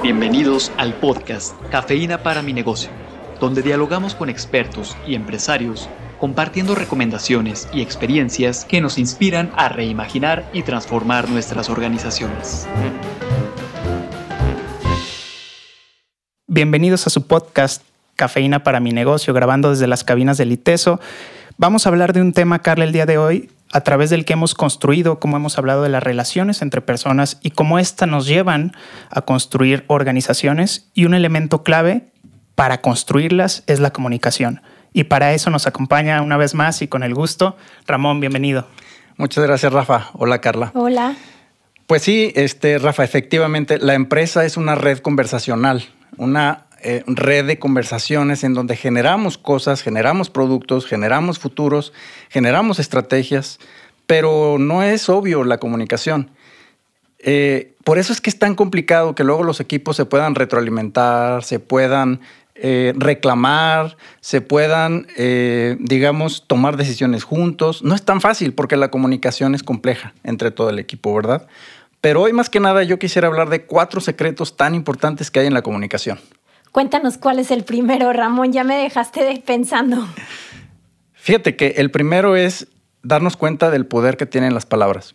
Bienvenidos al podcast Cafeína para mi negocio, donde dialogamos con expertos y empresarios compartiendo recomendaciones y experiencias que nos inspiran a reimaginar y transformar nuestras organizaciones. Bienvenidos a su podcast Cafeína para mi negocio, grabando desde las cabinas del ITESO. Vamos a hablar de un tema, Carla, el día de hoy, a través del que hemos construido, cómo hemos hablado de las relaciones entre personas y cómo éstas nos llevan a construir organizaciones. Y un elemento clave para construirlas es la comunicación. Y para eso nos acompaña una vez más y con el gusto, Ramón, bienvenido. Muchas gracias, Rafa. Hola, Carla. Hola. Pues sí, este, Rafa, efectivamente, la empresa es una red conversacional una eh, red de conversaciones en donde generamos cosas, generamos productos, generamos futuros, generamos estrategias, pero no es obvio la comunicación. Eh, por eso es que es tan complicado que luego los equipos se puedan retroalimentar, se puedan eh, reclamar, se puedan, digamos, tomar decisiones juntos. No es tan fácil porque la comunicación es compleja entre todo el equipo, ¿verdad? Pero hoy más que nada yo quisiera hablar de cuatro secretos tan importantes que hay en la comunicación. Cuéntanos cuál es el primero, Ramón, ya me dejaste pensando. Fíjate que el primero es darnos cuenta del poder que tienen las palabras.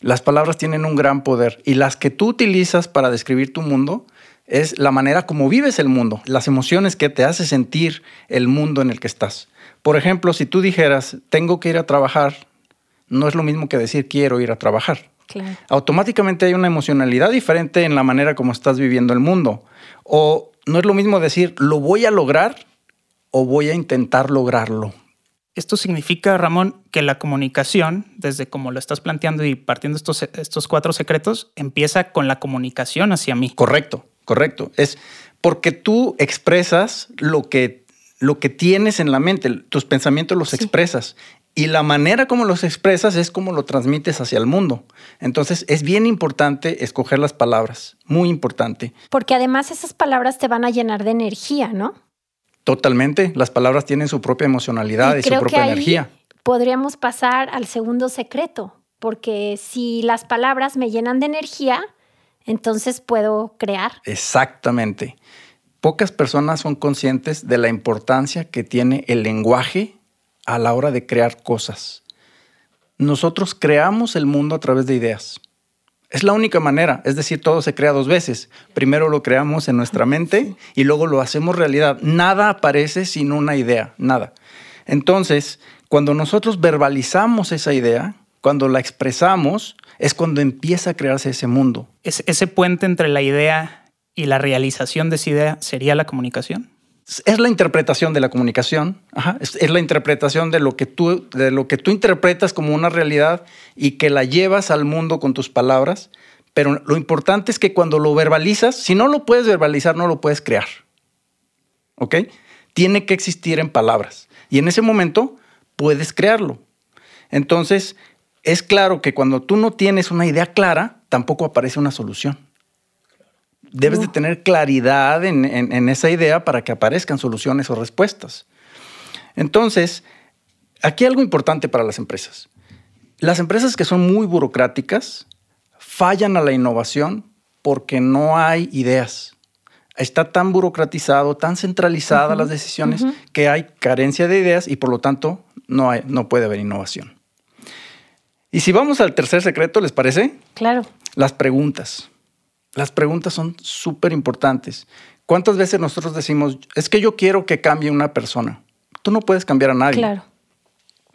Las palabras tienen un gran poder y las que tú utilizas para describir tu mundo es la manera como vives el mundo, las emociones que te hace sentir el mundo en el que estás. Por ejemplo, si tú dijeras, tengo que ir a trabajar, no es lo mismo que decir quiero ir a trabajar. Automáticamente hay una emocionalidad diferente en la manera como estás viviendo el mundo. O no es lo mismo decir, lo voy a lograr o voy a intentar lograrlo. Esto significa, Ramón, que la comunicación, desde como lo estás planteando y partiendo estos, estos cuatro secretos, empieza con la comunicación hacia mí. Correcto, correcto. Es porque tú expresas lo que, lo que tienes en la mente, tus pensamientos los expresas y la manera como los expresas es como lo transmites hacia el mundo. Entonces es bien importante escoger las palabras, muy importante. Porque además esas palabras te van a llenar de energía, ¿no? Totalmente, las palabras tienen su propia emocionalidad y, su propia energía. Podríamos pasar al segundo secreto, porque si las palabras me llenan de energía, entonces puedo crear. Exactamente. Pocas personas son conscientes de la importancia que tiene el lenguaje a la hora de crear cosas. Nosotros creamos el mundo a través de ideas. Es la única manera, es decir, todo se crea dos veces. Primero lo creamos en nuestra mente y luego lo hacemos realidad. Nada aparece sin una idea, nada. Entonces, cuando nosotros verbalizamos esa idea, cuando la expresamos, es cuando empieza a crearse ese mundo. ¿Ese puente entre la idea y la realización de esa idea sería la comunicación? Es la interpretación de la comunicación, es, la interpretación de lo, que tú, de lo que tú interpretas como una realidad y que la llevas al mundo con tus palabras, pero lo importante es que cuando lo verbalizas, si no lo puedes verbalizar, no lo puedes crear. ¿Ok? Tiene que existir en palabras y en ese momento puedes crearlo. Entonces, es claro que cuando tú no tienes una idea clara, tampoco aparece una solución debes de tener claridad en, esa idea para que aparezcan soluciones o respuestas. Entonces, aquí algo importante para las empresas. Las empresas que son muy burocráticas fallan a la innovación porque no hay ideas. Está tan burocratizado, tan centralizada las decisiones que hay carencia de ideas y por lo tanto no, hay, no puede haber innovación. Y si vamos al tercer secreto, ¿les parece? Claro. Las preguntas. Las preguntas son súper importantes. ¿Cuántas veces nosotros decimos, es que yo quiero que cambie una persona? Tú no puedes cambiar a nadie. Claro.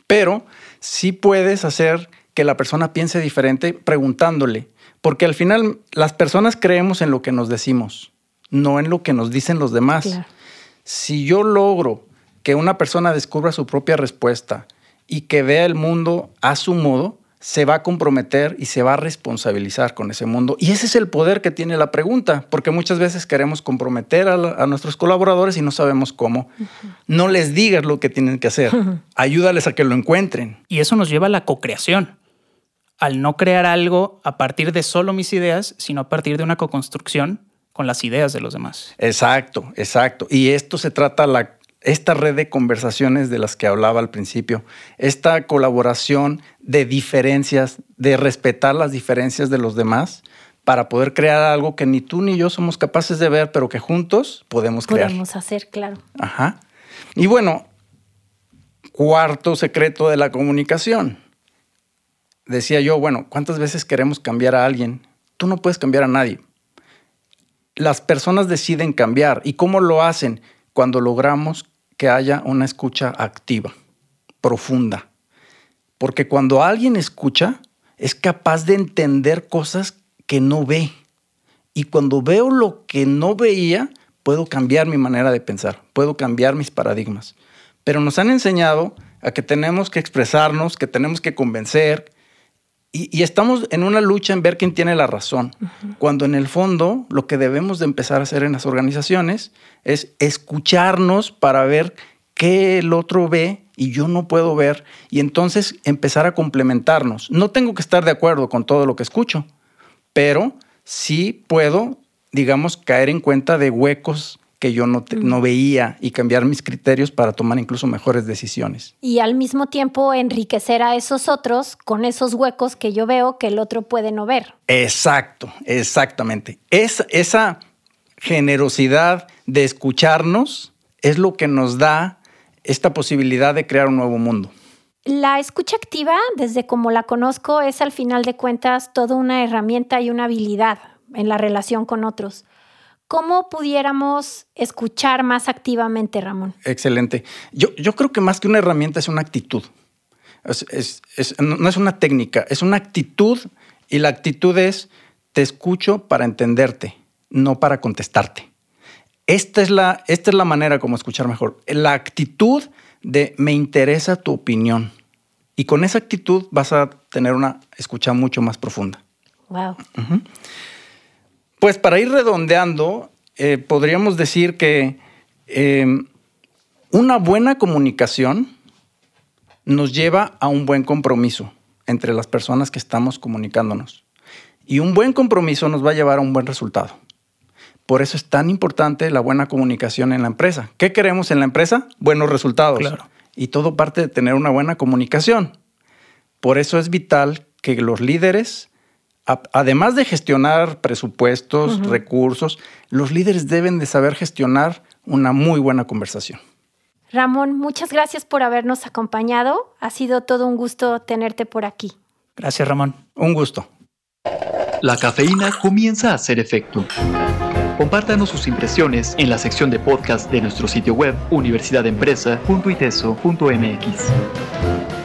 Pero sí puedes hacer que la persona piense diferente preguntándole. Porque al final las personas creemos en lo que nos decimos, no en lo que nos dicen los demás. Si yo logro que una persona descubra su propia respuesta y que vea el mundo a su modo, se va a comprometer y se va a responsabilizar con ese mundo. Y ese es el poder que tiene la pregunta, porque muchas veces queremos comprometer a, nuestros colaboradores y no sabemos cómo. No les digas lo que tienen que hacer, ayúdales a que lo encuentren. Y eso nos lleva a la co-creación, al no crear algo a partir de solo mis ideas, sino a partir de una co-construcción con las ideas de los demás. Exacto, exacto. Y esto se trata la esta red de conversaciones de las que hablaba al principio, esta colaboración de diferencias, de respetar las diferencias de los demás, para poder crear algo que ni tú ni yo somos capaces de ver, pero que juntos podemos crear. Podemos hacer, claro. Ajá. Y bueno, cuarto secreto de la comunicación. Decía yo, bueno, ¿cuántas veces queremos cambiar a alguien? Tú no puedes cambiar a nadie. Las personas deciden cambiar. ¿Y cómo lo hacen? Cuando logramos que haya una escucha activa, profunda. Porque cuando alguien escucha, es capaz de entender cosas que no ve. Y cuando veo lo que no veía, puedo cambiar mi manera de pensar, puedo cambiar mis paradigmas. Pero nos han enseñado a que tenemos que expresarnos, que tenemos que convencer, y, estamos en una lucha en ver quién tiene la razón, cuando en el fondo lo que debemos de empezar a hacer en las organizaciones es escucharnos para ver qué el otro ve y yo no puedo ver, y entonces empezar a complementarnos. No tengo que estar de acuerdo con todo lo que escucho, pero sí puedo, digamos, caer en cuenta de huecos que yo no, no, veía y cambiar mis criterios para tomar incluso mejores decisiones. Y al mismo tiempo enriquecer a esos otros con esos huecos que yo veo que el otro puede no ver. Exacto, exactamente. Es, esa generosidad de escucharnos es lo que nos da esta posibilidad de crear un nuevo mundo. La escucha activa, desde como la conozco, es al final de cuentas toda una herramienta y una habilidad en la relación con otros. ¿Cómo pudiéramos escuchar más activamente, Ramón? Excelente. Yo, yo creo que más que una herramienta es una actitud. no es una técnica, es una actitud y la actitud es te escucho para entenderte, no para contestarte. Esta es la, esta es la manera como escuchar mejor. La actitud de me interesa tu opinión. Y con esa actitud vas a tener una escucha mucho más profunda. Wow. Pues para ir redondeando, eh, podríamos decir que em, una buena comunicación nos lleva a un buen compromiso entre las personas que estamos comunicándonos. Y un buen compromiso nos va a llevar a un buen resultado. Por eso es tan importante la buena comunicación en la empresa. ¿Qué queremos en la empresa? Buenos resultados. Y todo parte de tener una buena comunicación. Por eso es vital que los líderes además de gestionar presupuestos, recursos, los líderes deben de saber gestionar una muy buena conversación. Ramón, muchas gracias por habernos acompañado. Ha sido todo un gusto tenerte por aquí. Gracias, Ramón. Un gusto. La cafeína comienza a hacer efecto. Compártanos sus impresiones en la sección de podcast de nuestro sitio web universidadempresa.iteso.mx.